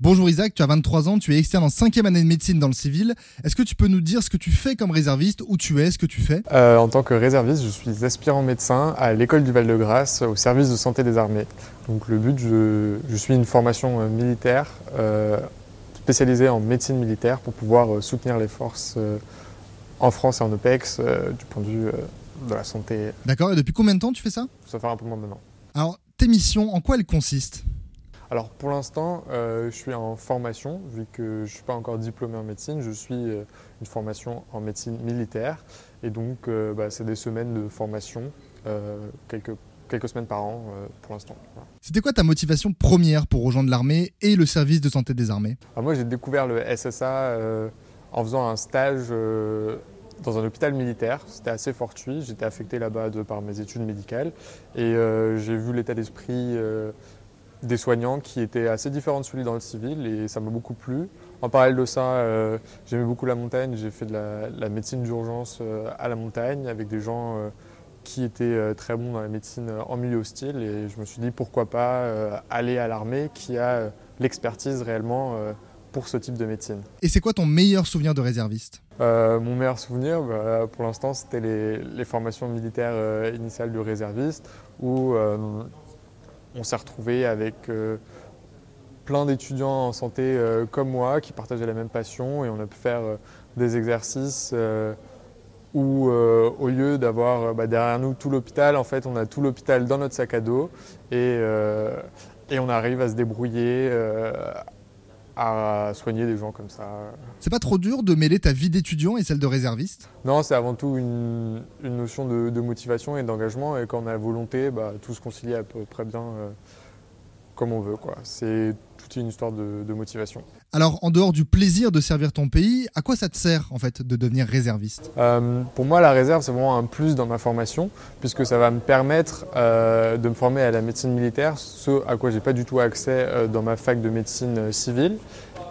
Bonjour Isaac, tu as 23 ans, tu es externe en cinquième année de médecine dans le civil. Est-ce que tu peux nous dire ce que tu fais comme réserviste, où tu es, ce que tu fais? Euh, en tant que réserviste, je suis aspirant médecin à l'école du Val-de-Grâce au service de santé des armées. Donc le but, je, je suis une formation euh, militaire euh, spécialisée en médecine militaire pour pouvoir soutenir les forces euh, en France et en OPEX du point de vue de la santé. D'accord, et depuis combien de temps tu fais ça? Ça fait un peu moins maintenant. Alors, tes missions, en quoi elles consistent? Alors pour l'instant, euh, je suis en formation, vu que je ne suis pas encore diplômé en médecine, je suis euh, une formation en médecine militaire. Et donc euh, bah, c'est des semaines de formation, quelques, quelques semaines par an pour l'instant. Voilà. C'était quoi ta motivation première pour rejoindre l'armée et le service de santé des armées? Alors moi j'ai découvert le SSA en faisant un stage dans un hôpital militaire. C'était assez fortuit, j'étais affecté là-bas par mes études médicales. Et euh, j'ai vu l'état d'esprit euh, des soignants qui était assez différent de celui dans le civil et ça m'a beaucoup plu. En parallèle de ça, euh, j'aimais beaucoup la montagne, j'ai fait de la, la médecine d'urgence euh, à la montagne avec des gens euh, qui étaient très bons dans la médecine en milieu hostile et je me suis dit pourquoi pas aller à l'armée qui a l'expertise réellement pour ce type de médecine. Et c'est quoi ton meilleur souvenir de réserviste? Mon meilleur souvenir, bah, pour l'instant, c'était les, les formations militaires initiales du réserviste où on s'est retrouvé avec euh, plein d'étudiants en santé euh, comme moi qui partageaient la même passion et on a pu faire euh, des exercices où au lieu d'avoir bah, derrière nous tout l'hôpital, en fait, on a tout l'hôpital dans notre sac à dos et, on arrive à se débrouiller, à soigner des gens comme ça. C'est pas trop dur de mêler ta vie d'étudiant et celle de réserviste? Non, c'est avant tout une, une notion de, de motivation et d'engagement. Et quand on a la volonté, bah, tout se concilie à peu près bien euh, comme on veut. C'est toute une histoire de, de motivation. Alors, en dehors du plaisir de servir ton pays, à quoi ça te sert en fait de devenir réserviste? Euh, pour moi, la réserve, c'est vraiment un plus dans ma formation, puisque ça va me permettre euh, de me former à la médecine militaire, ce à quoi j'ai pas du tout accès euh, dans ma fac de médecine civile.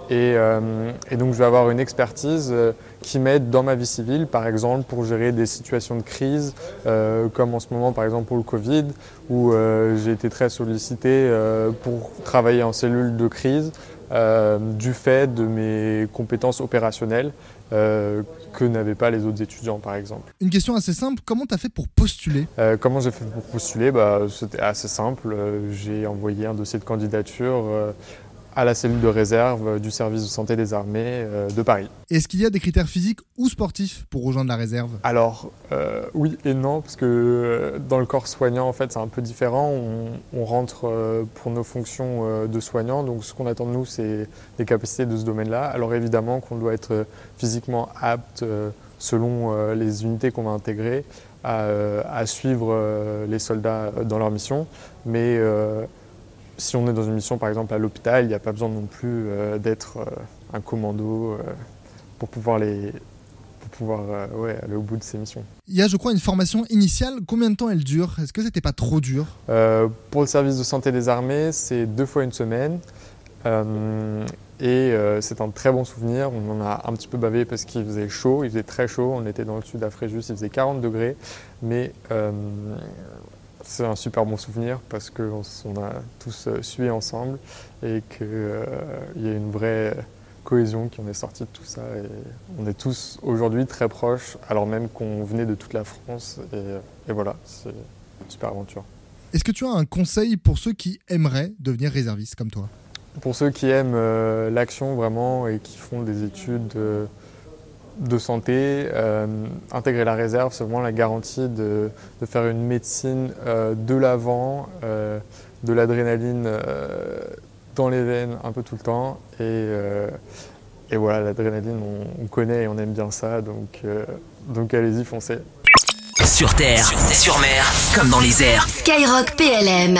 Et, euh, et donc, je vais avoir une expertise euh, qui m'aide dans ma vie civile, par exemple pour gérer des situations de crise, euh, comme en ce moment, par exemple pour le Covid, où j'ai été très sollicité pour travailler en cellule de crise, du fait de mes compétences opérationnelles que n'avaient pas les autres étudiants, par exemple. Une question assez simple, comment t'as fait pour postuler? Comment j'ai fait pour postuler? Bah, C'était assez simple. J'ai envoyé un dossier de candidature à la cellule de réserve euh, du service de santé des armées euh, de Paris. Est-ce qu'il y a des critères physiques ou sportifs pour rejoindre la réserve? Alors, euh, oui et non, parce que dans le corps soignant, en fait, c'est un peu différent. On, on rentre pour nos fonctions de soignant, donc ce qu'on attend de nous, c'est des capacités de ce domaine-là. Alors évidemment qu'on doit être physiquement apte, selon les unités qu'on va intégrer, à, à suivre les soldats dans leur mission. Mais euh, si on est dans une mission, par exemple, à l'hôpital, il n'y a pas besoin non plus euh, d'être euh, un commando euh, pour pouvoir les pour pouvoir ouais, aller au bout de ces missions. Il y a, je crois, une formation initiale. Combien de temps elle dure? Est-ce que c'était pas trop dur? Pour le service de santé des armées, c'est deux fois une semaine. Euh, et euh, c'est un très bon souvenir. On en a un petit peu bavé parce qu'il faisait chaud, il faisait très chaud. On était dans le sud à Fréjus, il faisait 40 degrés. Mais euh, c'est un super bon souvenir parce qu'on on a tous euh, sué ensemble et qu'il y a une vraie cohésion qui en est sortie de tout ça. Et on est tous aujourd'hui très proches, alors même qu'on venait de toute la France. Et, et voilà, c'est une super aventure. Est-ce que tu as un conseil pour ceux qui aimeraient devenir réservistes comme toi? Pour ceux qui aiment euh, l'action vraiment et qui font des études euh, de santé, euh, intégrer la réserve, c'est vraiment la garantie de, de faire une médecine euh, de l'avant, euh, de l'adrénaline euh, dans les veines un peu tout le temps. Et, euh, et voilà, l'adrénaline, on, on connaît et on aime bien ça, donc, euh, donc allez-y, foncez. Sur terre, sur mer, comme dans les airs. Skyrock PLM.